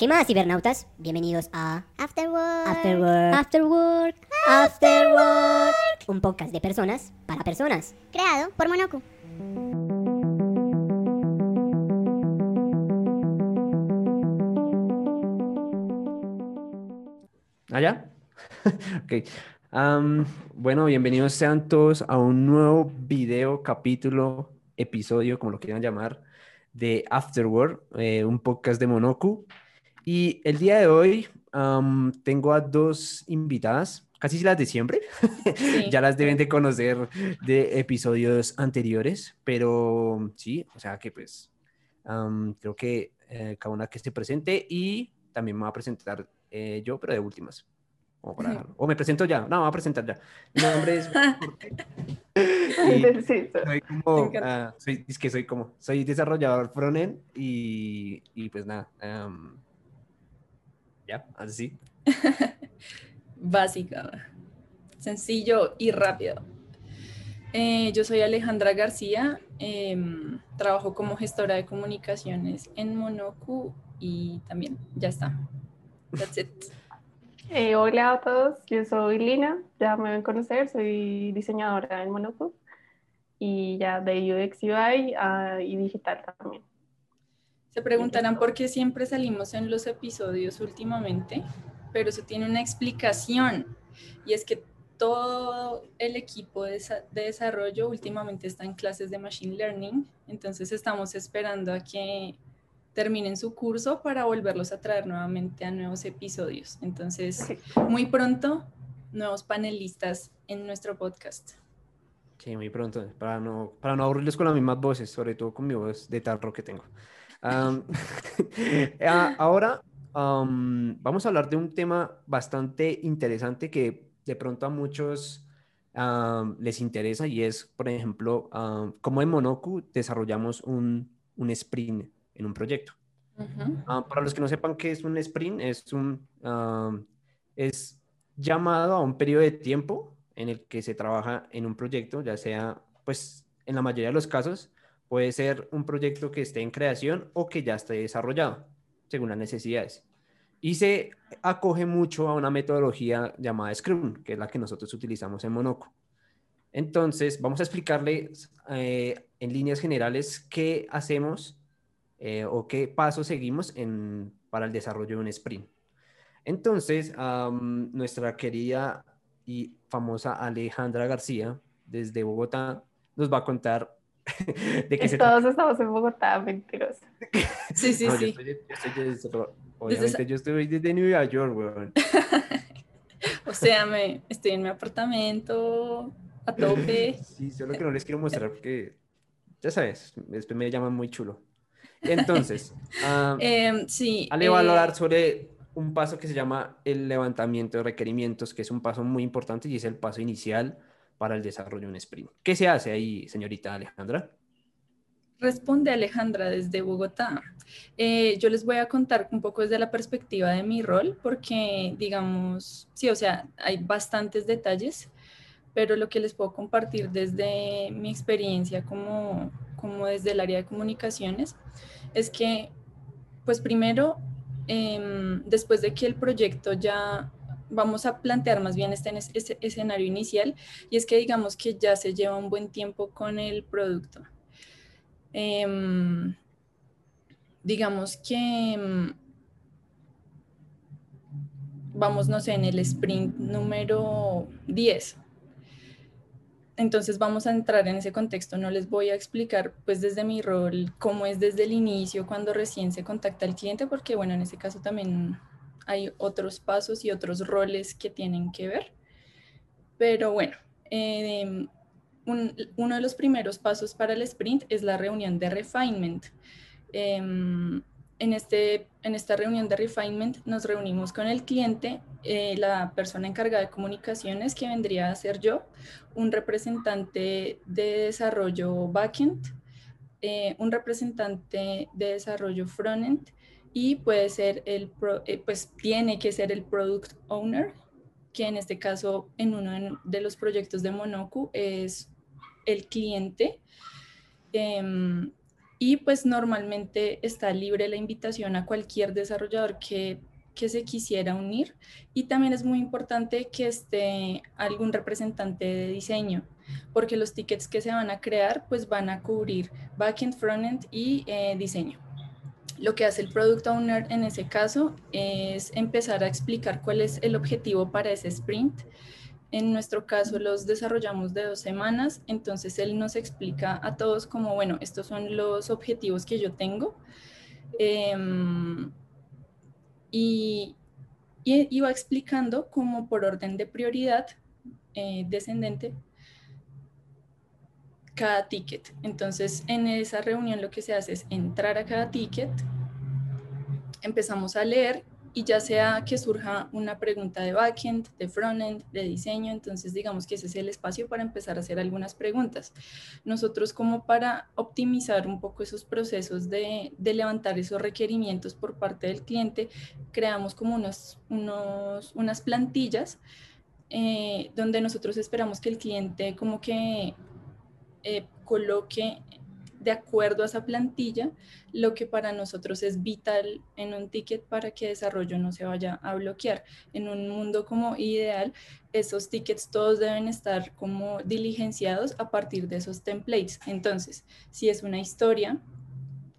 ¿Qué más, cibernautas? Bienvenidos a Afterwork. Afterwork. Afterwork. Afterwork. Un podcast de personas para personas. Creado por Monoku. ¿Allá? ok. Am, bueno, bienvenidos sean todos a un nuevo video, capítulo, episodio, como lo quieran llamar, de Afterworld, eh, un podcast de Monoku. Y el día de hoy am, tengo a dos invitadas, casi las de siempre. ya las deben de conocer de episodios anteriores, pero sí, o sea que pues am, creo que eh, cada una que esté presente y también me va a presentar eh, yo, pero de últimas. O, para- o me presento ya, no, me voy a presentar ya. Mi nombre es... Sí, soy como, ah, soy, es que soy como, soy desarrollador frontend y, y pues nada, am, ya, así. básica, sencillo y rápido. Eh, yo soy Alejandra García, em, trabajo como gestora de comunicaciones en Monoku y también ya está. That's it. Eh, hola a todos, yo soy Lina, ya me ven conocer, soy diseñadora en Monoku y ya de UX UI ah, y digital también. Se preguntarán por qué siempre salimos en los episodios últimamente, pero eso tiene una explicación y es que todo el equipo de, desa- de desarrollo últimamente está en clases de Machine Learning, entonces estamos esperando a que terminen su curso para volverlos a traer nuevamente a nuevos episodios. Entonces, muy pronto, nuevos panelistas en nuestro podcast. Sí, muy pronto, para no, para no aburrirles con las mismas voces, sobre todo con mi voz de tarro que tengo. Ahora am, vamos a hablar de un tema bastante interesante que de pronto a muchos les interesa y es, por ejemplo, cómo en Monoku desarrollamos un, un sprint en un proyecto. Ah, para los que no sepan qué es un sprint, es un es llamado a un periodo de tiempo en el que se trabaja en un proyecto, ya sea, pues, en la mayoría de los casos, puede ser un proyecto que esté en creación o que ya esté desarrollado, según las necesidades. Y se acoge mucho a una metodología llamada Scrum, que es la que nosotros utilizamos en Monoco. Entonces, vamos a explicarles eh, en líneas generales qué hacemos eh, o qué pasos seguimos en, para el desarrollo de un sprint. Entonces, nuestra querida y famosa Alejandra García, desde Bogotá, nos va a contar de qué se. Todos estamos en Bogotá, mentiros. Sí, sí, No, yo sí. estoy- yo estoy desde- obviamente esa- yo estoy desde Nueva York, weón. O sea, me, estoy en mi apartamento a tope. Sí, solo que no les quiero mostrar porque, ya sabes, después me llaman muy chulo. Entonces, ah, Em, sí. Ale va a eh, hablar sobre un paso que se llama el levantamiento de requerimientos, que es un paso muy importante y es el paso inicial para el desarrollo de un sprint. ¿Qué se hace ahí, señorita Alejandra? Responde Alejandra desde Bogotá. Eh, yo les voy a contar un poco desde la perspectiva de mi rol, porque digamos, sí, o sea, hay bastantes detalles, pero lo que les puedo compartir desde mi experiencia como, como desde el área de comunicaciones es que, pues primero, em, después de que el proyecto ya vamos a plantear más bien este, escenario inicial, y es que digamos que ya se lleva un buen tiempo con el producto. Em, digamos que em, vamos, no sé, en el sprint número 10. Entonces vamos a entrar en ese contexto. No les voy a explicar pues desde mi rol cómo es desde el inicio cuando recién se contacta al cliente, porque bueno, en ese caso también hay otros pasos y otros roles que tienen que ver. Pero bueno, em, un- uno de los primeros pasos para el sprint es la reunión de refinement. Em, en, este, en esta reunión de refinement nos reunimos con el cliente, eh, la persona encargada de comunicaciones, que vendría a ser yo, un representante de desarrollo backend, eh, un representante de desarrollo frontend y puede ser el, eh, pues tiene que ser el product owner, que en este caso en uno de- de los proyectos de Monoku es el cliente. Em, Y pues normalmente está libre la invitación a cualquier desarrollador que, que se quisiera unir. Y también es muy importante que esté algún representante de diseño, porque los tickets que se van a crear pues van a cubrir backend, frontend y eh, diseño. Lo que hace el Product Owner en ese caso es empezar a explicar cuál es el objetivo para ese sprint. En nuestro caso los desarrollamos de dos semanas, entonces él nos explica a todos como, bueno, estos son los objetivos que yo tengo. Em, y, y, va explicando como por orden de prioridad eh, descendente cada ticket. Entonces, en esa reunión lo que se hace es entrar a cada ticket, empezamos a leer y ya sea que surja una pregunta de backend, de frontend, de diseño, entonces digamos que ese es el espacio para empezar a hacer algunas preguntas. Nosotros como para optimizar un poco esos procesos de, levantar esos requerimientos por parte del cliente, creamos como unos, unas plantillas eh, donde nosotros esperamos que el cliente como que eh, coloque de acuerdo a esa plantilla lo que para nosotros es vital en un ticket para que desarrollo no se vaya a bloquear. En un mundo como ideal, esos tickets todos deben estar como diligenciados a partir de esos templates. Entonces, si es una historia,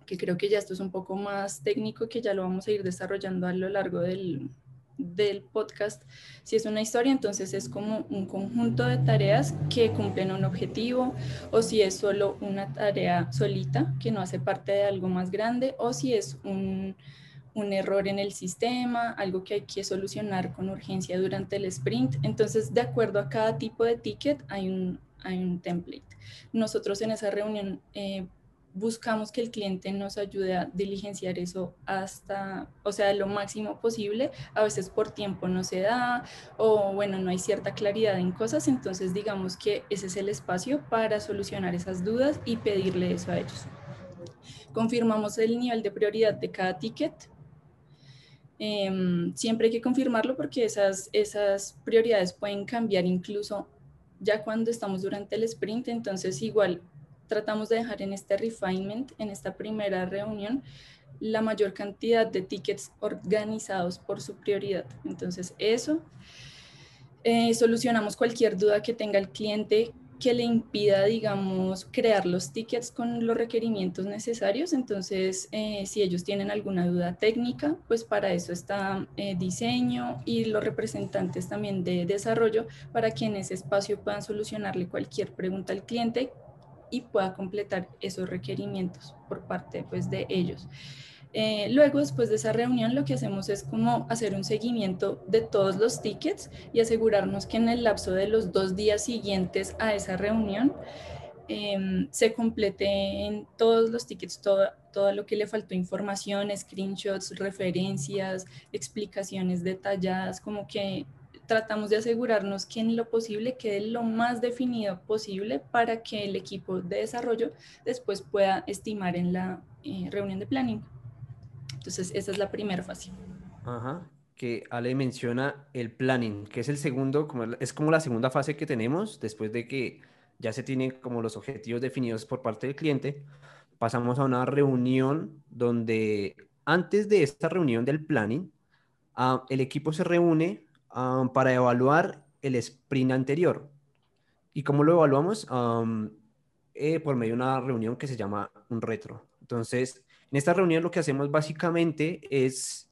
que creo que ya esto es un poco más técnico, que ya lo vamos a ir desarrollando a lo largo del, del podcast, si es una historia, entonces es como un conjunto de tareas que cumplen un objetivo, o si es solo una tarea solita que no hace parte de algo más grande, o si es un, un error en el sistema, algo que hay que solucionar con urgencia durante el sprint. Entonces, de acuerdo a cada tipo de ticket, hay un, hay un template. Nosotros en esa reunión eh, buscamos que el cliente nos ayude a diligenciar eso hasta, o sea, lo máximo posible. A veces por tiempo no se da o bueno, no hay cierta claridad en cosas, entonces digamos que ese es el espacio para solucionar esas dudas y pedirle eso a ellos. Confirmamos el nivel de prioridad de cada ticket. Em, siempre hay que confirmarlo porque esas, esas prioridades pueden cambiar incluso ya cuando estamos durante el sprint, entonces igual tratamos de dejar en este refinement, en esta primera reunión, la mayor cantidad de tickets organizados por su prioridad. Entonces, eso. Eh, solucionamos cualquier duda que tenga el cliente que le impida, digamos, crear los tickets con los requerimientos necesarios. Entonces, eh, si ellos tienen alguna duda técnica, pues para eso está eh, diseño y los representantes también de desarrollo para que en ese espacio puedan solucionarle cualquier pregunta al cliente y pueda completar esos requerimientos por parte pues, de ellos. Eh, luego, después de esa reunión, lo que hacemos es como hacer un seguimiento de todos los tickets y asegurarnos que en el lapso de los dos días siguientes a esa reunión em, se complete en todos los tickets todo, todo lo que le faltó información, screenshots, referencias, explicaciones detalladas, como que tratamos de asegurarnos que en lo posible quede lo más definido posible para que el equipo de desarrollo después pueda estimar en la eh, reunión de planning. Entonces, esa es la primera fase. Ajá, que Ale menciona el planning, que es el segundo, como, es como la segunda fase que tenemos después de que ya se tienen como los objetivos definidos por parte del cliente. Pasamos a una reunión donde antes de esta reunión del planning, ah, el equipo se reúne para evaluar el sprint anterior. ¿Y cómo lo evaluamos? Eh, por medio de una reunión que se llama un retro. Entonces, en esta reunión lo que hacemos básicamente es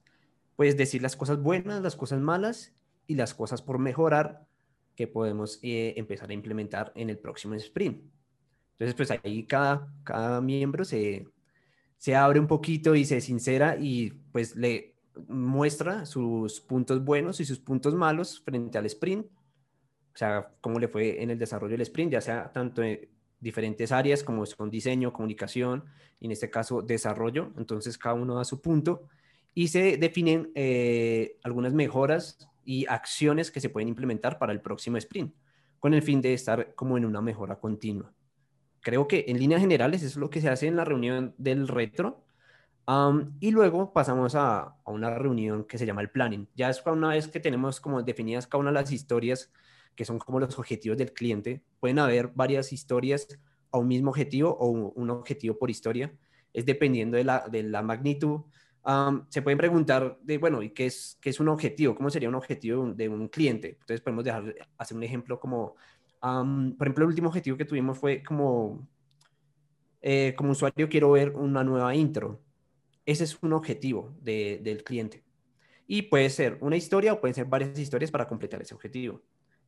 pues decir las cosas buenas, las cosas malas y las cosas por mejorar que podemos eh, empezar a implementar en el próximo sprint. Entonces, pues ahí cada, cada miembro se, se abre un poquito y se sincera y pues le muestra sus puntos buenos y sus puntos malos frente al sprint, o sea, cómo le fue en el desarrollo del sprint, ya sea tanto en diferentes áreas como son diseño, comunicación, y en este caso desarrollo, entonces cada uno da su punto y se definen eh, algunas mejoras y acciones que se pueden implementar para el próximo sprint, con el fin de estar como en una mejora continua. Creo que en líneas generales es lo que se hace en la reunión del retro y luego pasamos a, a, una reunión que se llama el planning. Ya es una vez que tenemos como definidas cada una de las historias que son como los objetivos del cliente. Pueden haber varias historias a un mismo objetivo o un, objetivo por historia. es dependiendo de la, de la magnitud. Am, se pueden preguntar de, bueno, ¿y qué es, qué es un objetivo? ¿Cómo sería un objetivo de un, de un cliente? Entonces podemos dejar, hacer un ejemplo como, am, por ejemplo, el último objetivo que tuvimos fue como, eh, como usuario quiero ver una nueva intro. Ese es un objetivo de- del cliente. Y puede ser una historia o pueden ser varias historias para completar ese objetivo.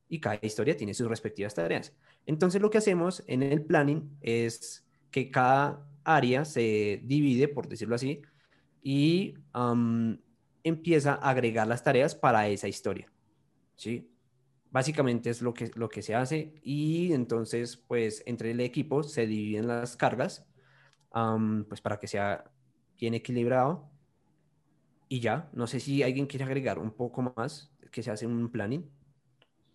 Y cada historia tiene sus respectivas tareas. Entonces lo que hacemos en el planning es que cada área se divide, por decirlo así, y empieza a agregar las tareas para esa historia. ¿Sí? Básicamente es lo que, lo que se hace y entonces pues entre el equipo se dividen las cargas pues para que sea bien equilibrado y ya, no sé si alguien quiere agregar un poco más que se hace un planning.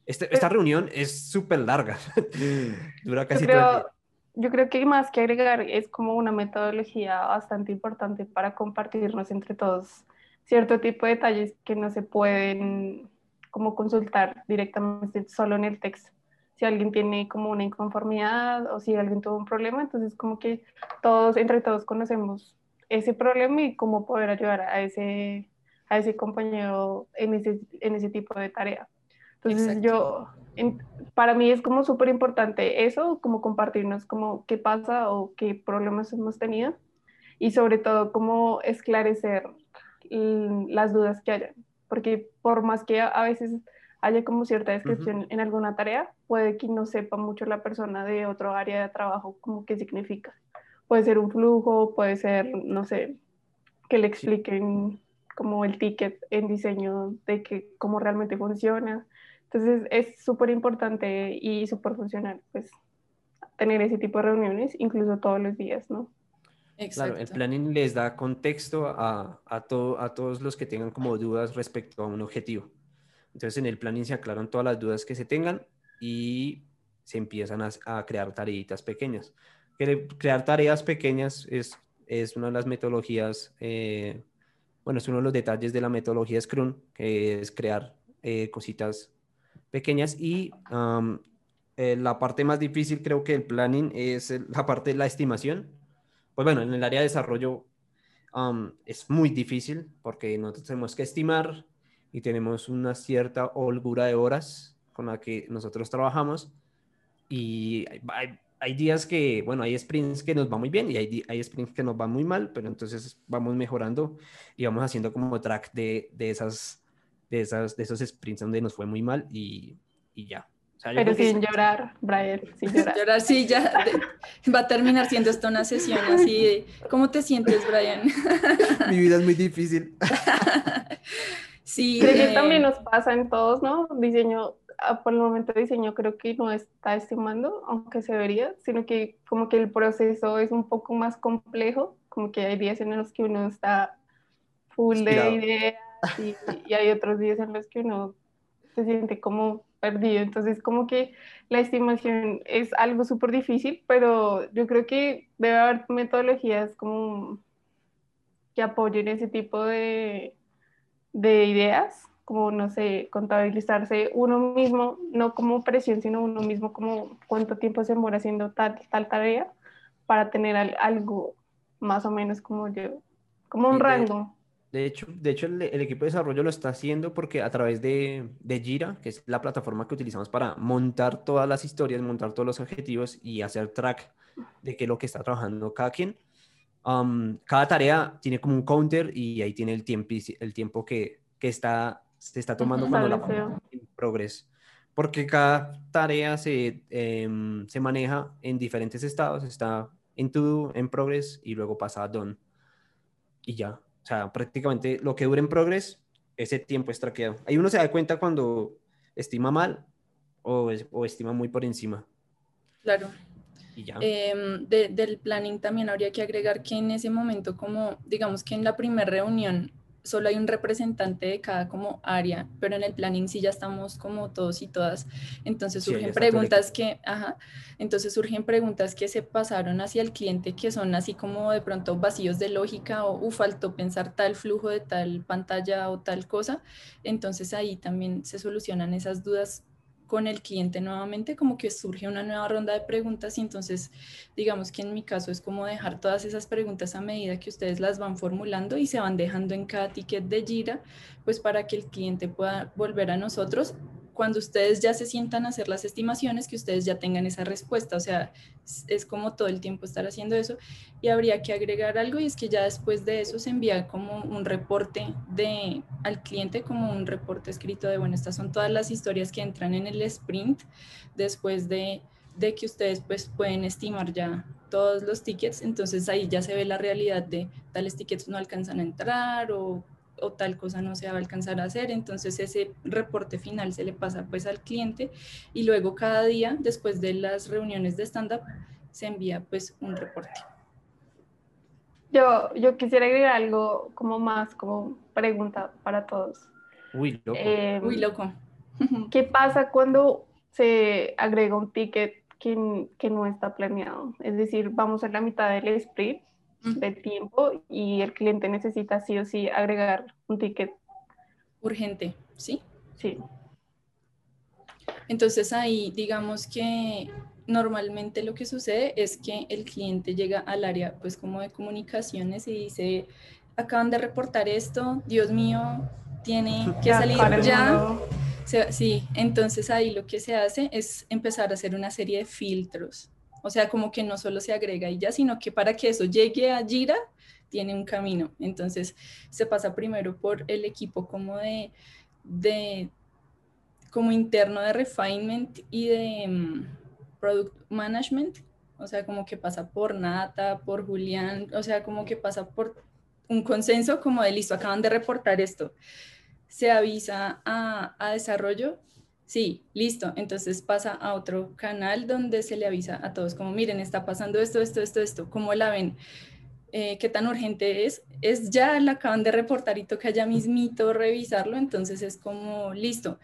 Este- esta reunión es súper larga, dura Yo casi todo el creo, día. yo creo que más que agregar es como una metodología bastante importante para compartirnos entre todos cierto tipo de detalles que no se pueden como consultar directamente solo en el texto. Si alguien tiene como una inconformidad o si alguien tuvo un problema, entonces como que todos, entre todos conocemos ese problema y cómo poder ayudar a ese, a ese compañero en ese, en ese tipo de tarea. Entonces Exacto. yo, en- para mí es como súper importante eso, como compartirnos como qué pasa o qué problemas hemos tenido y sobre todo como esclarecer las dudas que hayan, porque por más que a, a veces haya como cierta descripción en alguna tarea, puede que no sepa mucho la persona de otro área de trabajo como qué significa. Puede ser un flujo, puede ser, no sé, que le expliquen como el ticket en diseño de que cómo realmente funciona. Entonces es súper importante y súper funcional, pues, tener ese tipo de reuniones, incluso todos los días, ¿no? Exacto. Claro, el planning les da contexto a, a, todo- a todos los que tengan como dudas respecto a un objetivo. Entonces en el planning se aclaran todas las dudas que se tengan y se empiezan a, a crear tareitas pequeñas. Cre- Crear tareas pequeñas es, es una de las metodologías, eh, bueno, es uno de los detalles de la metodología Scrum, que es crear eh, cositas pequeñas y am, eh, la parte más difícil creo que el planning es la parte de la estimación. Pues bueno, en el área de desarrollo am, es muy difícil porque nosotros tenemos que estimar y tenemos una cierta holgura de horas con la que nosotros trabajamos y hay, hay- hay días que, bueno, hay sprints que nos va muy bien y hay, hay sprints que nos van muy mal, pero entonces vamos mejorando y vamos haciendo como track de, de esas, de esas, de esos sprints donde nos fue muy mal y, y ya. O sea, yo Pero que sin llorar, Brian, sin llorar. Llorar, sí, ya de- va a terminar siendo esto una sesión así de, ¿cómo te sientes, Brian? mi vida es muy difícil. Sí, Creo que eh, también nos pasa en todos, ¿no? Diseño, por el momento diseño creo que no está estimando, aunque se debería, sino que como que el proceso es un poco más complejo, como que hay días en los que uno está full Inspirado. de ideas y, y hay otros días en los que uno se siente como perdido. Entonces, como que la estimación es algo súper difícil, pero yo creo que debe haber metodologías como que apoyen ese tipo de, de ideas, como, no sé, contabilizarse uno mismo, no como presión, sino uno mismo como cuánto tiempo se demora haciendo tal, tal tarea para tener al- algo más o menos como yo, como un de- rango. De hecho, de hecho el, el equipo de desarrollo lo está haciendo porque a través de, de Jira, que es la plataforma que utilizamos para montar todas las historias, montar todos los objetivos y hacer track de qué es lo que está trabajando cada quien, um, cada tarea tiene como un counter y ahí tiene el tiempo, el tiempo que, que está, se está tomando cuando la en progress. Porque cada tarea se, em, se maneja en diferentes estados. Está en to do, en progress y luego pasa a done. Y ya. O sea, prácticamente lo que dura en progress, ese tiempo es traqueado. Ahí uno se da cuenta cuando estima mal o, es- o estima muy por encima. Claro. Y ya. Em, de- del planning también habría que agregar que en ese momento, como digamos que en la primera reunión solo hay un representante de cada como área, pero en el planning sí ya estamos como todos y todas. Entonces surgen preguntas que, ajá, entonces surgen preguntas que se pasaron hacia el cliente que son así como de pronto vacíos de lógica o uh, faltó pensar tal flujo de tal pantalla o tal cosa. Entonces ahí también se solucionan esas dudas con el cliente nuevamente, como que surge una nueva ronda de preguntas y entonces digamos que en mi caso es como dejar todas esas preguntas a medida que ustedes las van formulando y se van dejando en cada ticket de Jira, pues para que el cliente pueda volver a nosotros cuando ustedes ya se sientan a hacer las estimaciones, que ustedes ya tengan esa respuesta. O sea, es, como todo el tiempo estar haciendo eso. Y habría que agregar algo y es que ya después de eso se envía como un reporte de, al cliente, como un reporte escrito de, bueno, estas son todas las historias que entran en el sprint después de, de que ustedes pues pueden estimar ya todos los tickets. Entonces ahí ya se ve la realidad de tales tickets no alcanzan a entrar o o tal cosa no se va a alcanzar a hacer. Entonces ese reporte final se le pasa pues al cliente y luego cada día después de las reuniones de stand-up se envía pues un reporte. Yo, yo quisiera agregar algo como más, como pregunta para todos. Uy, loco. Eh, Uy, loco. ¿Qué pasa cuando se agrega un ticket que, que no está planeado? Es decir, vamos a la mitad del sprint de tiempo y el cliente necesita sí o sí agregar un ticket. Urgente, ¿sí? Sí. Entonces ahí digamos que normalmente lo que sucede es que el cliente llega al área pues como de comunicaciones y dice, acaban de reportar esto, Dios mío, tiene que salir ya. Sí, entonces ahí lo que se hace es empezar a hacer una serie de filtros o sea, como que no solo se agrega y ya, sino que para que eso llegue a Jira, tiene un camino. Entonces, se pasa primero por el equipo como de, de como interno de refinement y de mm, product management, o sea, como que pasa por Nata, por Julián, o sea, como que pasa por un consenso como de listo, acaban de reportar esto. Se avisa a, a desarrollo Sí, listo. Entonces pasa a otro canal donde se le avisa a todos como, miren, está pasando esto, esto, esto, esto. ¿Cómo la ven? Eh, ¿Qué tan urgente es? Es ya, la acaban de reportar y toca ya mismito revisarlo. Entonces es como, listo.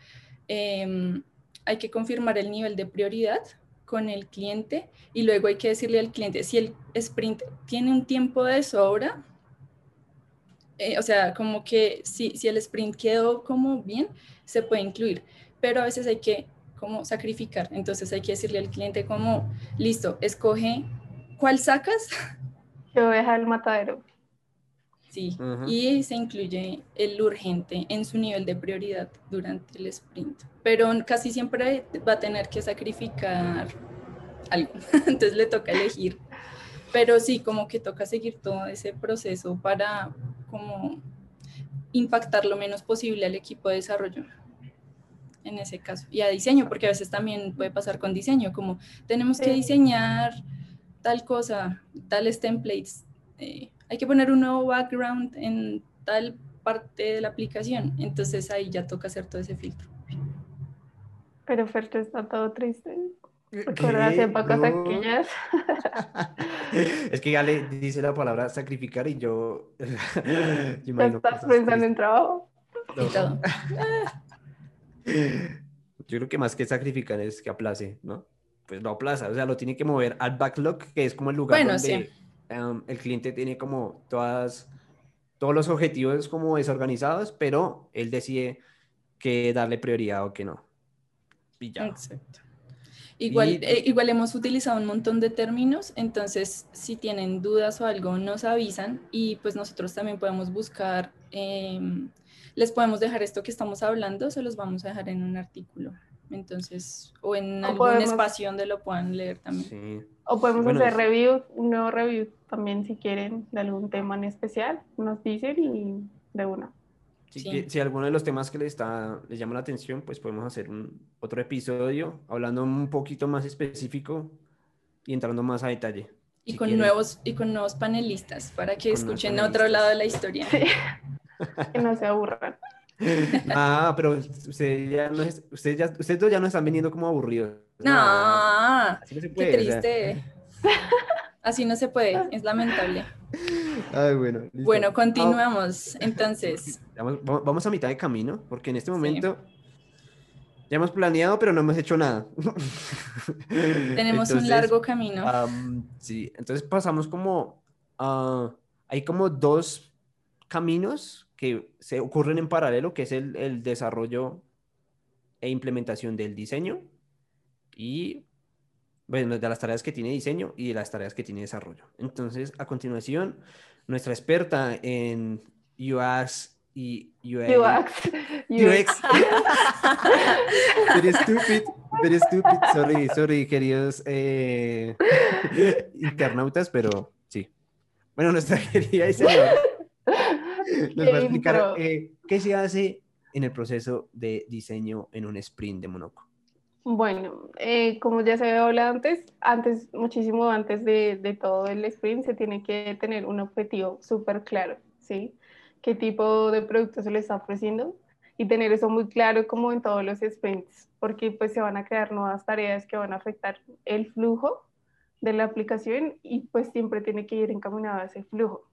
Em, hay que confirmar el nivel de prioridad con el cliente y luego hay que decirle al cliente si el sprint tiene un tiempo de sobra, eh, o sea, como que si, si el sprint quedó como bien, se puede incluir pero a veces hay que como sacrificar. Entonces hay que decirle al cliente como, listo, escoge cuál sacas. Que oveja el matadero. Sí, y se incluye el urgente en su nivel de prioridad durante el sprint. Pero casi siempre va a tener que sacrificar algo, entonces le toca elegir. Pero sí, como que toca seguir todo ese proceso para como impactar lo menos posible al equipo de desarrollo en ese caso. Y a diseño, porque a veces también puede pasar con diseño, como tenemos que diseñar tal cosa, tales templates, eh, hay que poner un nuevo background en tal parte de la aplicación, entonces ahí ya toca hacer todo ese filtro. Pero Ferto está todo triste. Recuerdas épocas no. aquellas. es que ya le dice la palabra sacrificar y yo. yo ¿Estás pensando en trabajo? Y todo. Yo creo que más que sacrificar es que aplace, ¿no? Pues lo aplaza, o sea, lo tiene que mover al backlog, que es como el lugar donde um, el cliente tiene como todas, todos los objetivos como desorganizados, pero él decide que darle prioridad o que no. Y ya. Exacto. Igual, eh, igual hemos utilizado un montón de términos, entonces si tienen dudas o algo nos avisan y pues nosotros también podemos buscar eh, les podemos dejar esto que estamos hablando, se los vamos a dejar en un artículo. Entonces, o en algún espacio donde lo puedan leer también. O podemos hacer review, un nuevo review también si quieren de algún tema en especial, nos dicen y de una. Si, si alguno de los temas que les, está, les llama la atención, pues podemos hacer un, otro episodio hablando un poquito más específico y entrando más a detalle. Y, con, nuevos, y con nuevos panelistas para que escuchen otro lado de la historia. que no se aburran. Ah, pero ustedes ya no ustedes ya, ustedes dos ya no están viniendo como aburridos. No, así no se puede, qué triste. Así no se puede, es lamentable. Ay, bueno. Bueno, continuamos entonces. Vamos, vamos, a mitad de camino, porque en este momento ya hemos planeado, pero no hemos hecho nada. Tenemos un largo camino. sí, entonces pasamos como, uh, hay como dos caminos que se ocurren en paralelo, que es el, el desarrollo e implementación del diseño y bueno, de las tareas que tiene diseño y de las tareas que tiene desarrollo. Entonces, a continuación, nuestra experta en UX y UX. UX. very stupid, very stupid. Sorry, sorry, queridos eh, internautas, pero sí. Bueno, nuestra querida Isabel nos va a explicar eh, qué se hace en el proceso de diseño en un sprint de Monoco. Bueno, eh, como ya se había hablado antes, antes, muchísimo antes de, de, todo el sprint, se tiene que tener un objetivo súper claro, ¿sí? ¿Qué tipo de producto se le está ofreciendo? Y tener eso muy claro como en todos los sprints, porque pues se van a crear nuevas tareas que van a afectar el flujo de la aplicación y pues siempre tiene que ir encaminado a ese flujo.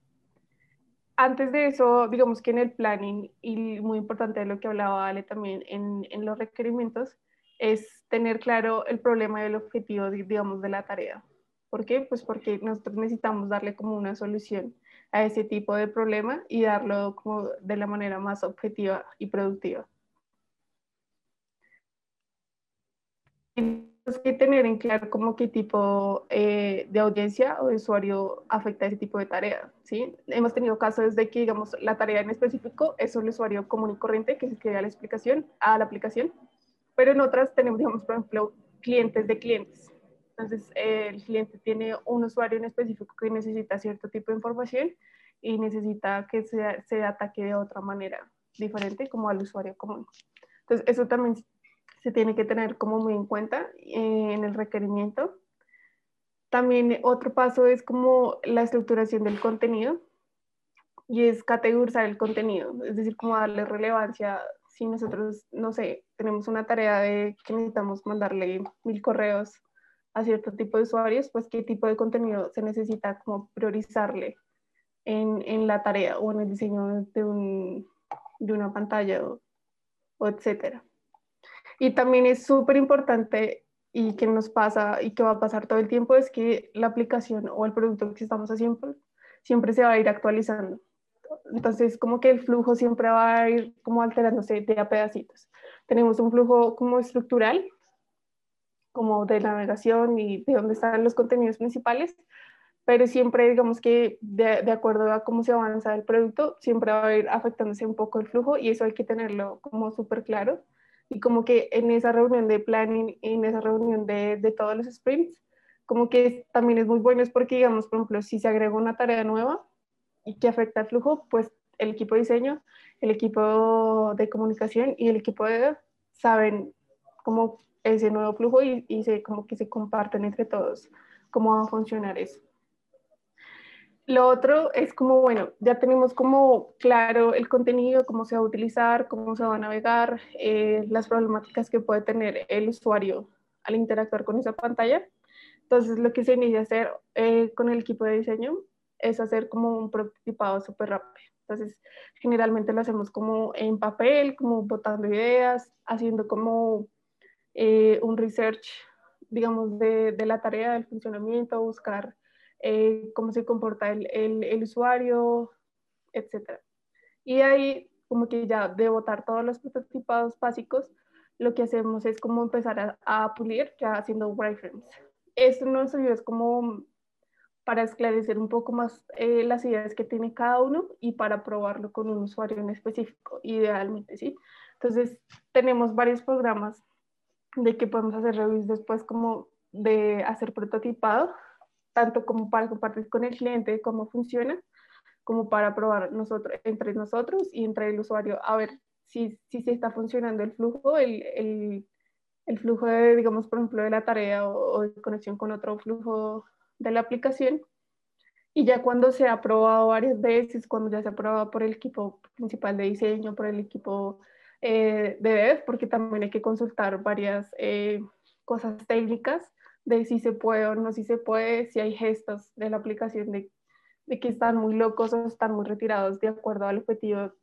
Antes de eso, digamos que en el planning, y muy importante de lo que hablaba Ale también en, en los requerimientos, es tener claro el problema y el objetivo, digamos, de la tarea. ¿Por qué? Pues porque nosotros necesitamos darle como una solución a ese tipo de problema y darlo como de la manera más objetiva y productiva. Tenemos que tener en claro como qué tipo eh, de audiencia o de usuario afecta ese tipo de tarea, ¿sí? Hemos tenido casos de que, digamos, la tarea en específico es un usuario común y corriente que se escribe a la explicación, a la aplicación, pero en otras tenemos, digamos, por ejemplo, clientes de clientes. Entonces, el cliente tiene un usuario en específico que necesita cierto tipo de información y necesita que se, se ataque de otra manera diferente como al usuario común. Entonces, eso también se tiene que tener como muy en cuenta eh, en el requerimiento. También otro paso es como la estructuración del contenido y es categorizar el contenido, es decir, como darle relevancia si nosotros, no sé, tenemos una tarea de que necesitamos mandarle mil correos a cierto tipo de usuarios, pues qué tipo de contenido se necesita como priorizarle en, en la tarea o en el diseño de, un, de una pantalla o, o etcétera. Y también es súper importante y que nos pasa y que va a pasar todo el tiempo es que la aplicación o el producto que estamos haciendo siempre se va a ir actualizando. Entonces, como que el flujo siempre va a ir como alterándose de a pedacitos. Tenemos un flujo como estructural, como de navegación y de dónde están los contenidos principales, pero siempre digamos que de, de, acuerdo a cómo se avanza el producto, siempre va a ir afectándose un poco el flujo y eso hay que tenerlo como súper claro. Y como que en esa reunión de planning, en esa reunión de, de todos los sprints, como que también es muy bueno, es porque digamos, por ejemplo, si se agrega una tarea nueva, y que afecta el flujo, pues el equipo diseño, el equipo de comunicación y el equipo de saben cómo ese nuevo flujo y, y se, como que se comparten entre todos cómo va a funcionar eso. Lo otro es como, bueno, ya tenemos como claro el contenido, cómo se va a utilizar, cómo se va a navegar, eh, las problemáticas que puede tener el usuario al interactuar con esa pantalla. Entonces, lo que se inicia a hacer eh, con el equipo de diseño es hacer como un prototipado súper rápido. Entonces, generalmente lo hacemos como en papel, como botando ideas, haciendo como eh, un research, digamos, de, de, la tarea, del funcionamiento, buscar eh, cómo se comporta el, el, el, usuario, etc. Y ahí, como que ya de botar todos los prototipados básicos, lo que hacemos es como empezar a, a pulir, ya haciendo wireframes. Esto nos ayuda es como para esclarecer un poco más eh, las ideas que tiene cada uno y para probarlo con un usuario en específico, idealmente, ¿sí? Entonces, tenemos varios programas de que podemos hacer reviews después como de hacer prototipado, tanto como para compartir con el cliente cómo funciona, como para probar nosotros, entre nosotros y entre el usuario, a ver si, si está funcionando el flujo, el, el, el, flujo de, digamos, por ejemplo, de la tarea o, o de conexión con otro flujo de la aplicación. Y ya cuando se ha aprobado varias veces, cuando ya se ha aprobado por el equipo principal de diseño, por el equipo eh, de dev, porque también hay que consultar varias eh, cosas técnicas de si se puede o no si se puede, si hay gestos de la aplicación de, de que están muy locos o están muy retirados de acuerdo al objetivo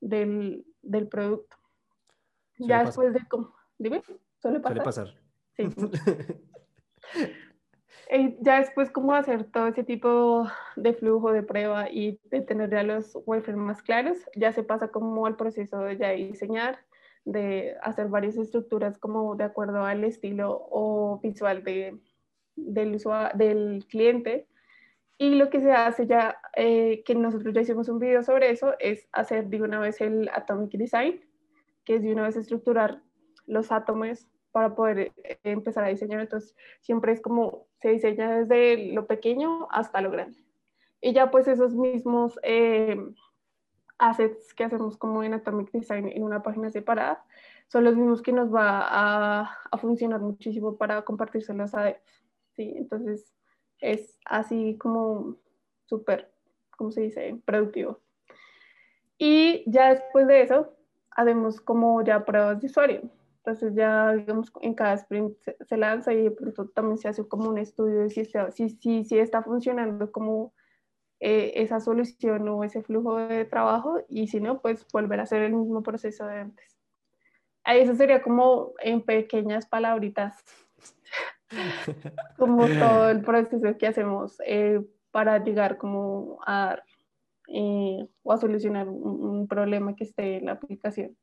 del, del producto. Suele ya pasar. después de... cómo- Dime, suele pasar. Suele pasar. Sí. Eh, ya después, cómo hacer todo ese tipo de flujo de prueba y de tener ya los wireframes más claros, ya se pasa como al proceso de ya diseñar, de hacer varias estructuras como de acuerdo al estilo o visual de, del, del cliente. Y lo que se hace ya, eh, que nosotros ya hicimos un video sobre eso, es hacer de una vez el Atomic Design, que es de una vez estructurar los átomos para poder eh, empezar a diseñar. Entonces, siempre es como se diseña desde lo pequeño hasta lo grande. Y ya pues esos mismos eh, assets que hacemos como en Atomic Design en una página separada, son los mismos que nos va a, a funcionar muchísimo para compartírselos a ¿sí? Entonces, es así como súper, ¿cómo se dice?, productivo. Y ya después de eso, hacemos como ya pruebas de usuario. Entonces ya, digamos, en cada sprint se, lanza y de pronto también se hace como un estudio de si, si, si, si está funcionando como eh, esa solución o ese flujo de trabajo y si no, pues volver a hacer el mismo proceso de antes. Eso sería como en pequeñas palabritas, como todo el proceso que hacemos eh, para llegar como a eh, o a solucionar un problema que esté en la aplicación.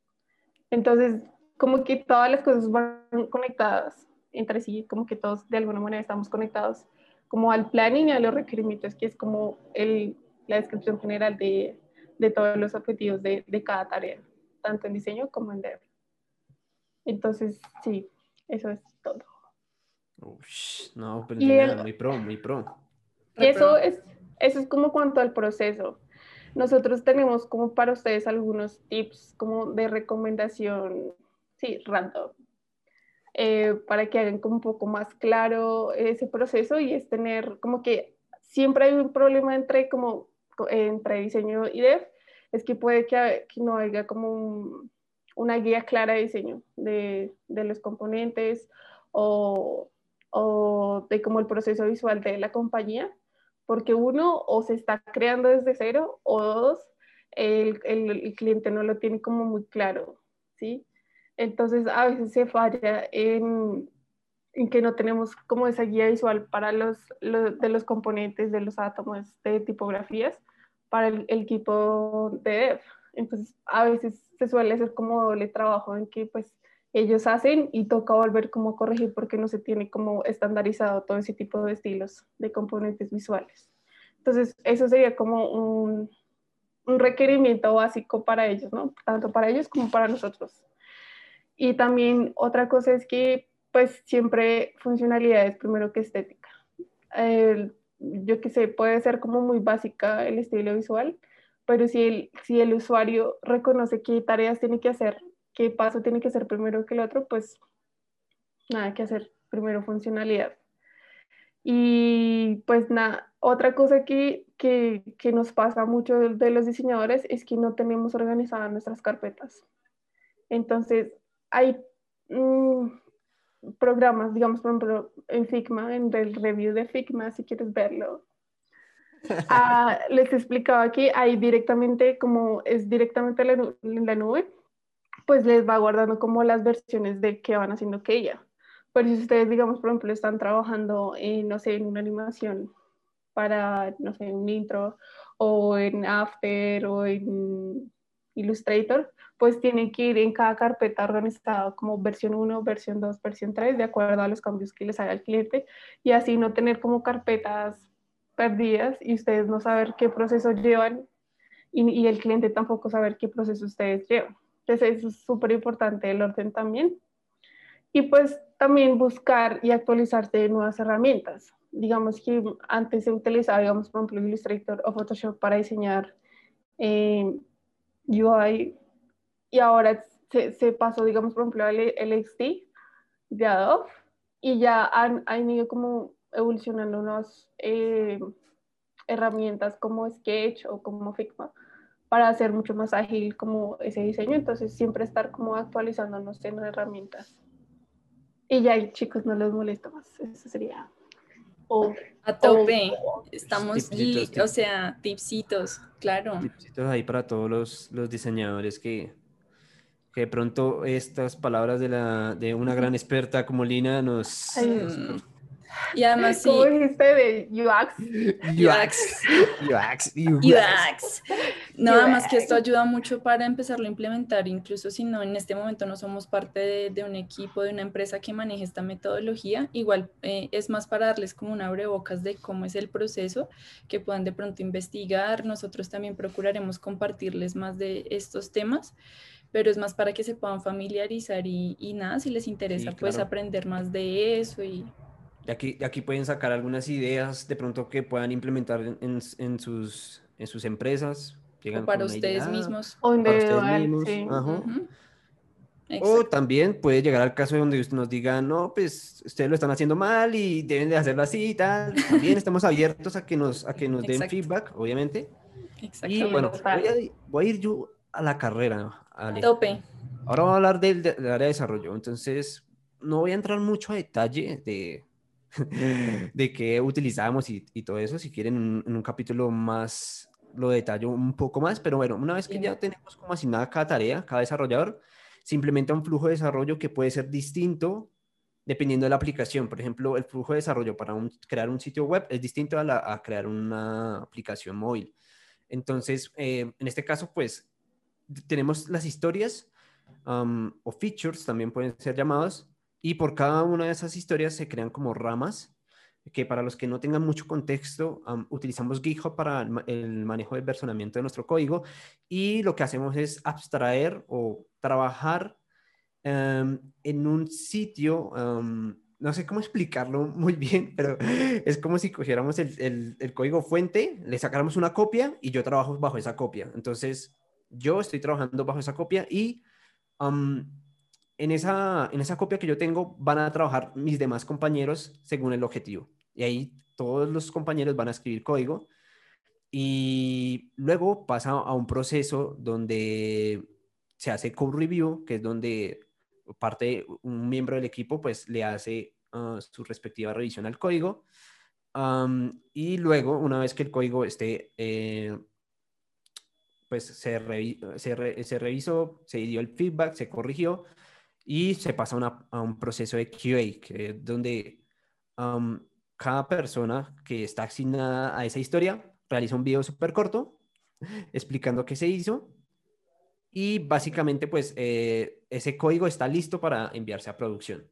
Entonces, como que todas las cosas van conectadas entre sí, como que todos de alguna manera estamos conectados como al planning y a los requerimientos, que es como el, la descripción general de, de todos los objetivos de, de, cada tarea, tanto en diseño como en dev. Entonces, sí, eso es todo. no, pero nada, muy pro, muy pro. Y eso es, eso es como cuanto al proceso. Nosotros tenemos como para ustedes algunos tips como de recomendación sí, random, eh, para que hagan como un poco más claro ese proceso y es tener como que siempre hay un problema entre como entre diseño y dev, es que puede que, no haya como una guía clara de diseño de, los componentes o, o, de como el proceso visual de la compañía, porque uno o se está creando desde cero o dos, el, el, el cliente no lo tiene como muy claro, ¿sí? Entonces a veces se falla en, que no tenemos como esa guía visual para los, de los componentes de los átomos de tipografías para el, equipo de dev. Entonces a veces se suele hacer como doble trabajo en que pues ellos hacen y toca volver como a corregir porque no se tiene como estandarizado todo ese tipo de estilos de componentes visuales. Entonces eso sería como un, un requerimiento básico para ellos, ¿no? Tanto para ellos como para nosotros. Y también otra cosa es que pues siempre funcionalidad es primero que estética. yo que sé, puede ser como muy básica el estilo visual, pero si el, si el usuario reconoce qué tareas tiene que hacer, qué paso tiene que hacer primero que el otro, pues nada que hacer, primero funcionalidad. Y pues nada, otra cosa que, que, que nos pasa mucho de, de los diseñadores es que no tenemos organizadas nuestras carpetas. Entonces, hay mm, programas, digamos, por ejemplo, en Figma, en el review de Figma, si quieres verlo. Ah, les explicaba que hay directamente, como es directamente en la nube, pues les va guardando como las versiones de qué van haciendo que ella. Pero si ustedes, digamos, por ejemplo, están trabajando en, no sé, en una animación para, no sé, un intro o en After o en Illustrator, pues tienen que ir en cada carpeta organizada como versión 1, versión 2, versión 3, de acuerdo a los cambios que les haga el cliente, y así no tener como carpetas perdidas y ustedes no saber qué proceso llevan y, el cliente tampoco saber qué proceso ustedes llevan. Entonces eso es súper importante el orden también. Y pues también buscar y actualizarse de nuevas herramientas. Digamos que antes se utilizaba, digamos, por ejemplo, Illustrator o Photoshop para diseñar eh, UI y ahora se, se, pasó, digamos, por ejemplo, al LXD de Adobe y ya han, han ido como evolucionando unas eh, herramientas como Sketch o como Figma para hacer mucho más ágil como ese diseño, entonces siempre estar como actualizándonos en herramientas. Y ya, chicos, no les molesto más, eso sería a tope. Estamos, o sea, tipsitos, claro. Tipsitos ahí para todos los, los diseñadores que, que de pronto estas palabras de, la, de una gran experta como Lina nos, Y además sí, ¿Cómo dijiste de UX? UX. UX. UX. Nada más que UX. esto ayuda mucho para empezarlo a implementar, incluso si no en este momento no somos parte de, de un equipo, de una empresa que maneje esta metodología, igual eh, es más para darles como un abrebocas de cómo es el proceso, que puedan de pronto investigar. Nosotros también procuraremos compartirles más de estos temas, pero es más para que se puedan familiarizar y, y nada, si les interesa, pues claro. aprender más de eso y De aquí, de aquí pueden sacar algunas ideas de pronto que puedan implementar en, en- en sus, en sus empresas. Llegan o para ustedes idea, mismos. O para ustedes mismos, sí. ajá. Ujú. O Exacto. también puede llegar al caso donde usted nos diga, no, pues ustedes lo están haciendo mal y deben de hacerlo así y tal. También estamos abiertos a que nos, a que nos den Exacto. feedback, obviamente. Y bueno, voy a, voy a ir yo a la carrera, Ale. Tope. Ahora vamos a hablar del, del área de desarrollo. Entonces, no voy a entrar mucho a detalle de, de qué utilizamos y, y todo eso. Si quieren, en, en un capítulo más lo detallo un poco más. Pero bueno, una vez que ya tenemos como asignada cada tarea, cada desarrollador, se implementa un flujo de desarrollo que puede ser distinto dependiendo de la aplicación. Por ejemplo, el flujo de desarrollo para un- crear un sitio web es distinto a, la- a crear una aplicación móvil. Entonces, eh, en este caso, pues, tenemos las historias um, o features, también pueden ser llamados, y por cada una de esas historias se crean como ramas, que para los que no tengan mucho contexto, um, utilizamos GitHub para el, ma- el manejo del versionamiento de nuestro código, y lo que hacemos es abstraer o trabajar um, en un sitio, um, no sé cómo explicarlo muy bien, pero es como si cogiéramos el, el- el código fuente, le sacáramos una copia y yo trabajo bajo esa copia. Entonces, yo estoy trabajando bajo esa copia y en, esa, en esa copia que yo tengo van a trabajar mis demás compañeros según el objetivo. Y ahí todos los compañeros van a escribir código y luego pasa a un proceso donde se hace code review, que es donde parte, un miembro del equipo pues le hace ah, su respectiva revisión al código. Y luego, una vez que el código esté, eh, pues se, se, se revisó, se dio el feedback, se corrigió y se pasa a un proceso de QA, donde cada persona que está asignada a esa historia realiza un video súper corto explicando qué se hizo y básicamente pues eh, ese código está listo para enviarse a producción.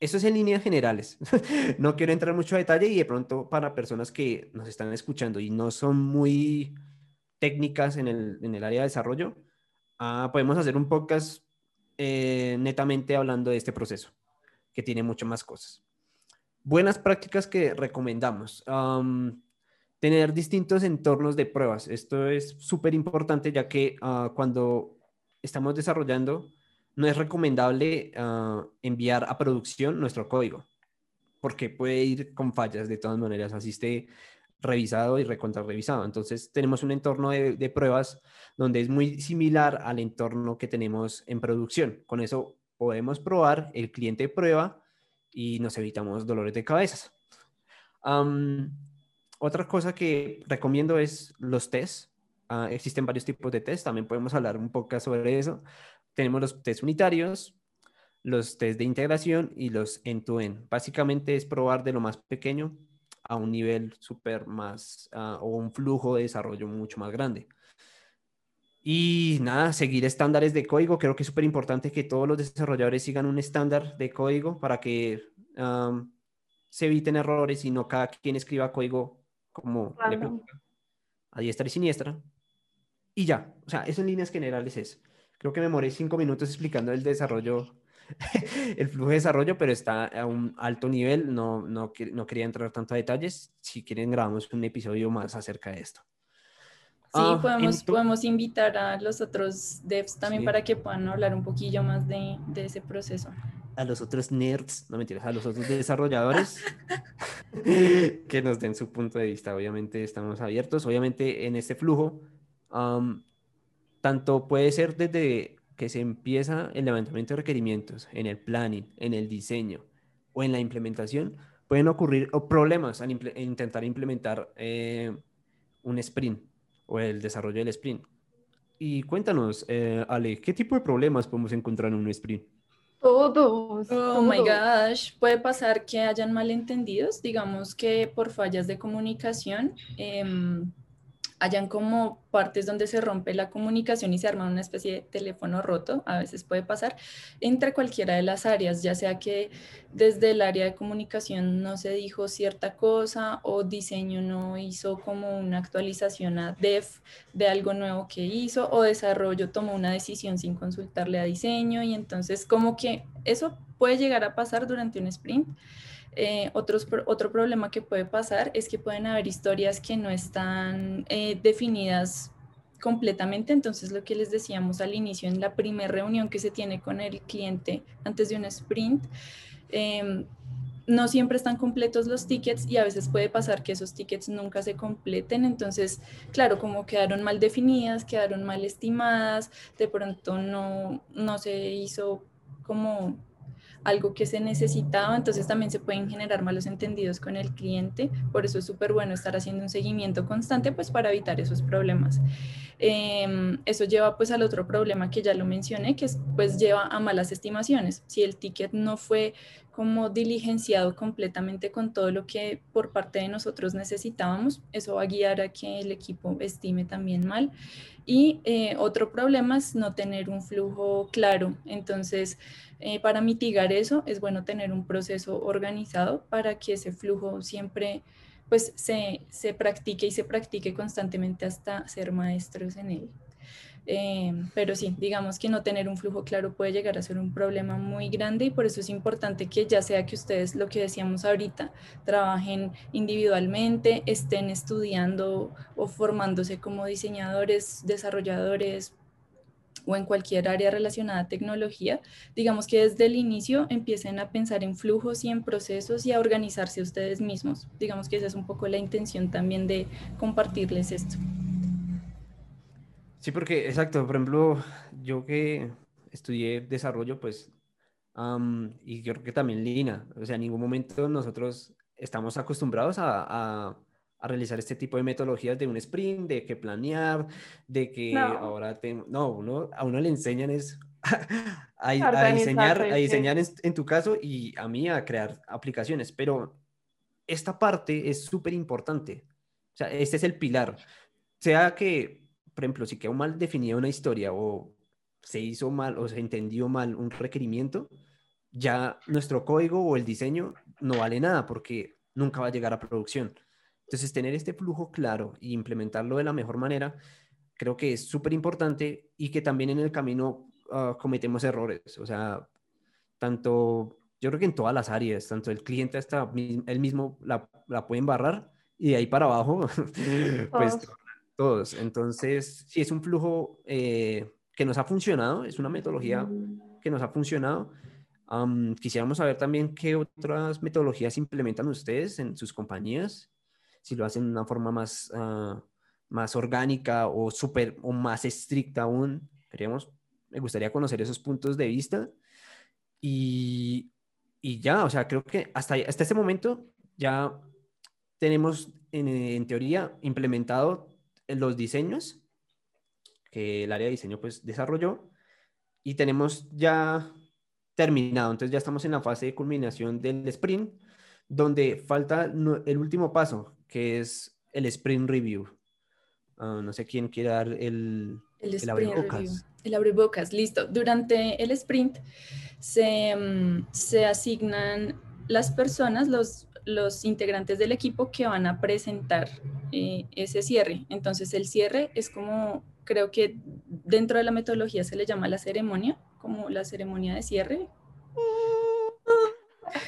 Eso es en líneas generales. no quiero entrar mucho a detalle y de pronto para personas que nos están escuchando y no son muy técnicas en el, en el área de desarrollo, ah, podemos hacer un podcast eh, netamente hablando de este proceso, que tiene mucho más cosas. Buenas prácticas que recomendamos. Am, tener distintos entornos de pruebas. Esto es súper importante ya que ah, cuando estamos desarrollando, no es recomendable ah, enviar a producción nuestro código, porque puede ir con fallas de todas maneras, así esté revisado y recontra revisado. Entonces tenemos un entorno de, pruebas donde es muy similar al entorno que tenemos en producción. Con eso podemos probar, el cliente prueba y nos evitamos dolores de cabezas. Am, otra cosa que recomiendo es los tests. Ah, existen varios tipos de test, también podemos hablar un poco sobre eso. Tenemos los test unitarios, los test de integración y los end-to-end. Básicamente es probar de lo más pequeño a un nivel súper más ah, o un flujo de desarrollo mucho más grande. Y nada, seguir estándares de código. Creo que es súper importante que todos los desarrolladores sigan un estándar de código para que am, se eviten errores y no cada quien escriba código como le Random. plazca, a diestra y siniestra. Y ya, o sea, eso en líneas generales es. Creo que me moré cinco minutos explicando el desarrollo, el flujo de desarrollo, pero está a un alto nivel. No, no, no quería entrar tanto a detalles. Si quieren, grabamos un episodio más acerca de esto. Sí, Ah, podemos, podemos invitar a los otros devs también Sí. para que puedan hablar un poquillo más de, de ese proceso. a los otros nerds, no mentiras, a los otros desarrolladores que nos den su punto de vista. Obviamente estamos abiertos. Obviamente en este flujo, am, tanto puede ser desde que se empieza el levantamiento de requerimientos, en el planning, en el diseño o en la implementación, pueden ocurrir o problemas al intentar implementar eh, un sprint o el desarrollo del sprint. Y cuéntanos, eh, Ale, ¿qué tipo de problemas podemos encontrar en un sprint? Todos. Oh my gosh, puede pasar que hayan malentendidos, digamos que por fallas de comunicación em, hayan como partes donde se rompe la comunicación y se arma una especie de teléfono roto, a veces puede pasar entre cualquiera de las áreas, ya sea que desde el área de comunicación no se dijo cierta cosa o diseño no hizo como una actualización a dev de algo nuevo que hizo o desarrollo tomó una decisión sin consultarle a diseño y entonces como que eso puede llegar a pasar durante un sprint. Eh, otros, otro problema que puede pasar es que pueden haber historias que no están eh, definidas completamente. Entonces, lo que les decíamos al inicio, en la primera reunión que se tiene con el cliente antes de un sprint, em, no siempre están completos los tickets y a veces puede pasar que esos tickets nunca se completen. Entonces, claro, como quedaron mal definidas, quedaron mal estimadas, de pronto no, no se hizo como algo que se necesitaba, entonces también se pueden generar malos entendidos con el cliente, por eso es súper bueno estar haciendo un seguimiento constante pues para evitar esos problemas. Eh, eso lleva pues al otro problema que ya lo mencioné, que es, pues lleva a malas estimaciones. Si el ticket no fue como diligenciado completamente con todo lo que por parte de nosotros necesitábamos, eso va a guiar a que el equipo estime también mal. Y eh, otro problema es no tener un flujo claro. Entonces, eh, para mitigar eso es bueno tener un proceso organizado para que ese flujo siempre pues se, se practique y se practique constantemente hasta ser maestros en él. Eh, pero sí, digamos que no tener un flujo claro puede llegar a ser un problema muy grande y por eso es importante que ya sea que ustedes, lo que decíamos ahorita, trabajen individualmente, estén estudiando o formándose como diseñadores, desarrolladores o en cualquier área relacionada a tecnología, digamos que desde el inicio empiecen a pensar en flujos y en procesos y a organizarse ustedes mismos. Digamos que esa es un poco la intención también de compartirles esto. Sí, porque, exacto, por ejemplo, yo que estudié desarrollo, pues, am, y yo creo que también Lina, o sea, en ningún momento nosotros estamos acostumbrados a, a- a realizar este tipo de metodologías de un sprint, de que planear, de que No. ahora, te- no, uno, a uno le enseñan es a, a diseñar, a diseñar en, en tu caso y a mí a crear aplicaciones, pero esta parte es súper importante, o sea, este es el pilar, sea que por ejemplo, si quedó mal definida una historia o se hizo mal o se entendió mal un requerimiento, ya nuestro código o el diseño no vale nada porque nunca va a llegar a producción. Entonces, tener este flujo claro e implementarlo de la mejor manera, creo que es súper importante y que también en el camino ah, cometemos errores. O sea, tanto, yo creo que en todas las áreas, tanto el cliente hasta él mismo la, la puede embarrar y de ahí para abajo, pues. Todos. Entonces, sí, es un flujo eh, que nos ha funcionado, es una metodología que nos ha funcionado. Am, quisiéramos saber también qué otras metodologías implementan ustedes en sus compañías, si lo hacen de una forma más, ah, más orgánica o, super, o más estricta aún. Queríamos, me gustaría conocer esos puntos de vista. Y, y ya, o sea, creo que hasta, hasta este momento ya tenemos en, en teoría implementado los diseños que el área de diseño pues desarrolló y tenemos ya terminado. Entonces ya estamos en la fase de culminación del sprint, donde falta el último paso, que es el sprint review. Ah, no sé quién quiere dar el, El el sprint abrebocas. El abrebocas, listo. Durante el sprint se, mm, se asignan las personas, los, los integrantes del equipo que van a presentar eh, ese cierre. Entonces el cierre es como, creo que dentro de la metodología se le llama la ceremonia, como la ceremonia de cierre.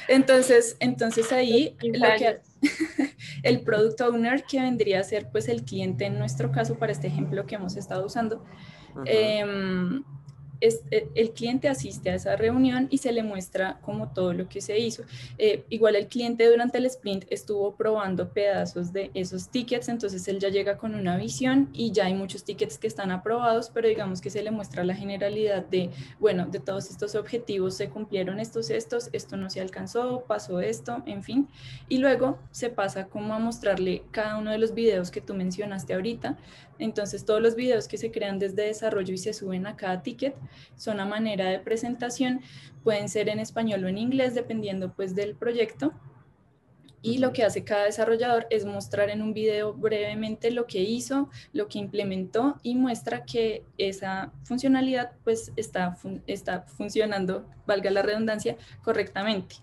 Entonces, entonces ahí lo que, el product owner que vendría a ser pues el cliente en nuestro caso para este ejemplo que hemos estado usando es- eh, el cliente asiste a esa reunión y se le muestra como todo lo que se hizo. Eh, igual el cliente durante el sprint estuvo probando pedazos de esos tickets, entonces él ya llega con una visión y ya hay muchos tickets que están aprobados, pero digamos que se le muestra la generalidad de, bueno, de todos estos objetivos se cumplieron estos, estos, esto no se alcanzó, pasó esto, en fin. Y luego se pasa como a mostrarle cada uno de los videos que tú mencionaste ahorita, Entonces, todos los videos que se crean desde desarrollo y se suben a cada ticket son a manera de presentación, pueden ser en español o en inglés, dependiendo pues del proyecto. Y lo que hace cada desarrollador es mostrar en un video brevemente lo que hizo, lo que implementó y muestra que esa funcionalidad pues está, está funcionando, valga la redundancia, correctamente.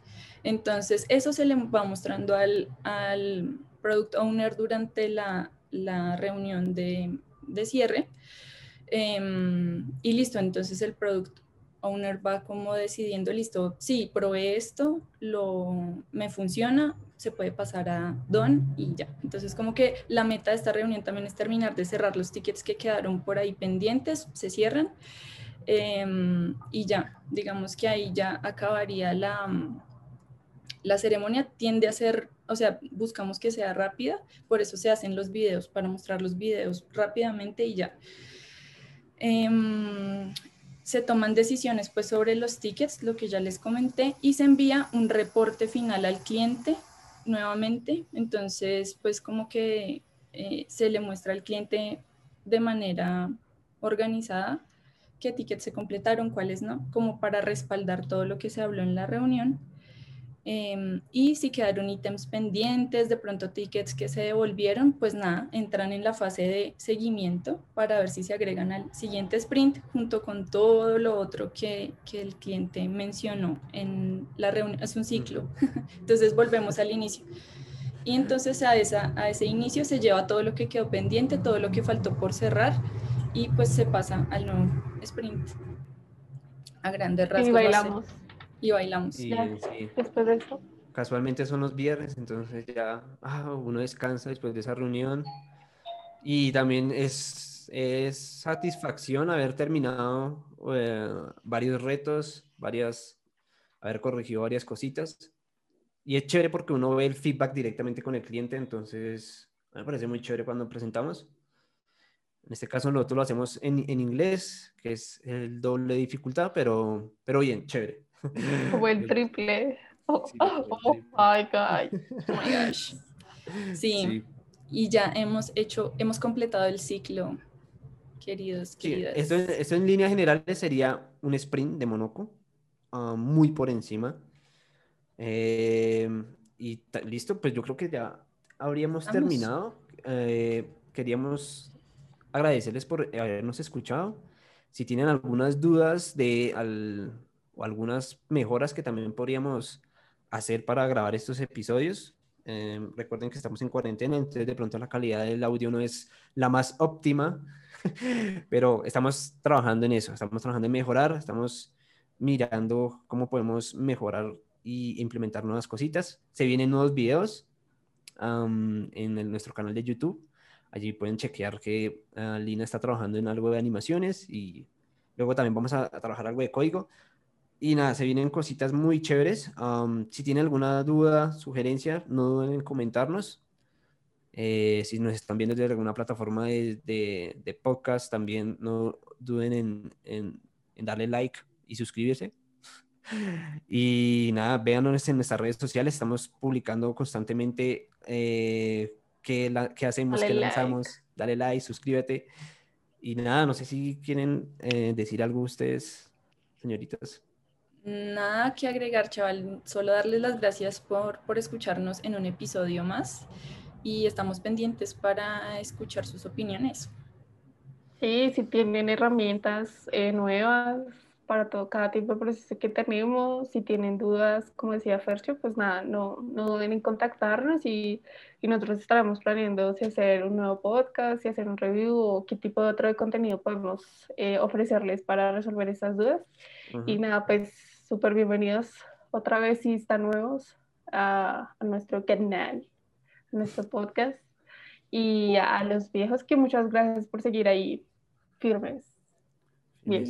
Entonces, eso se le va mostrando al, al product owner durante la, la reunión de, de cierre. Em, y listo, entonces el product owner va como decidiendo, listo, sí, probé esto, lo, me funciona, se puede pasar a Don y ya. Entonces como que la meta de esta reunión también es terminar de cerrar los tickets que quedaron por ahí pendientes, se cierran em, y ya, digamos que ahí ya acabaría la, la ceremonia, tiende a ser o sea, buscamos que sea rápida, por eso se hacen los videos, para mostrar los videos rápidamente y ya. Em, se toman decisiones pues sobre los tickets, lo que ya les comenté, y se envía un reporte final al cliente nuevamente. Entonces, pues como que eh, se le muestra al cliente de manera organizada qué tickets se completaron, cuáles no, como para respaldar todo lo que se habló en la reunión. Em, y si quedaron ítems pendientes, de pronto tickets que se devolvieron, pues nada, entran en la fase de seguimiento para ver si se agregan al siguiente sprint junto con todo lo otro que, que el cliente mencionó en la reunión. Es un ciclo. entonces volvemos al inicio. Y entonces a, esa, a ese inicio se lleva todo lo que quedó pendiente, todo lo que faltó por cerrar y pues se pasa al nuevo sprint. A grandes rasgos. Y bailamos y bailamos. Después de eso. Casualmente son los viernes, entonces ya ah, uno descansa después de esa reunión. Y también es, es satisfacción haber terminado eh, varios retos, varias, haber corregido varias cositas. Y es chévere porque uno ve el feedback directamente con el cliente, entonces me parece muy chévere cuando presentamos. En este caso nosotros lo hacemos en, en inglés, que es el doble dificultad, pero, pero bien, chévere. Como el triple. Oh, oh, my God. Oh my gosh. Sí. Y ya hemos hecho, hemos completado el ciclo, queridos, queridas. esto, esto, en líneas generales sería un sprint de Monoco, ah, muy por encima. Eh, y listo, pues yo creo que ya habríamos terminado. Eh, queríamos agradecerles por habernos escuchado. Si tienen algunas dudas de al, o algunas mejoras que también podríamos hacer para grabar estos episodios. Eh, recuerden que estamos en cuarentena, entonces de pronto la calidad del audio no es la más óptima, pero estamos trabajando en eso, estamos trabajando en mejorar, estamos mirando cómo podemos mejorar y implementar nuevas cositas. Se vienen nuevos videos en nuestro canal de YouTube. Allí pueden chequear que uh, Lina está trabajando en algo de animaciones y luego también vamos a trabajar algo de código. Y nada, se vienen cositas muy chéveres. si tienen alguna duda, sugerencia, no duden en comentarnos. Eh, si nos están viendo desde alguna plataforma de, de, podcast, también no duden en, en, darle like y suscribirse. Y nada, véanos en nuestras redes sociales. Estamos publicando constantemente eh, qué, la, qué, hacemos, qué lanzamos. Dale like, suscríbete. Y nada, no sé si quieren eh, decir algo ustedes, señoritas. Nada que agregar, chaval. Solo darles las gracias por, por escucharnos en un episodio más y estamos pendientes para escuchar sus opiniones. Sí, si tienen herramientas eh, nuevas para todo cada tipo de proceso que tenemos, si tienen dudas, como decía Fercho, pues nada, no, no duden en contactarnos y, y, nosotros estaremos planeando si hacer un nuevo podcast, si hacer un review o qué tipo de otro de contenido podemos eh, ofrecerles para resolver esas dudas. Y nada, pues súper bienvenidos otra vez si están nuevos a, nuestro canal, a nuestro podcast. Y a los viejos que muchas gracias por seguir ahí firmes. Bye,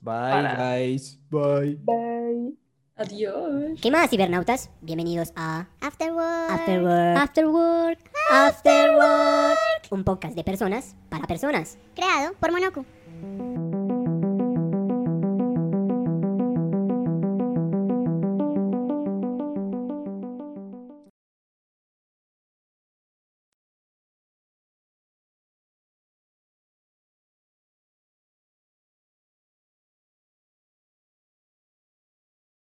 guys. Bye. Bye. Adiós. ¿Qué más, cibernautas? Bienvenidos a Afterwork. Afterwork. Afterwork. Afterwork. Un podcast de personas para personas. Creado por Monoku.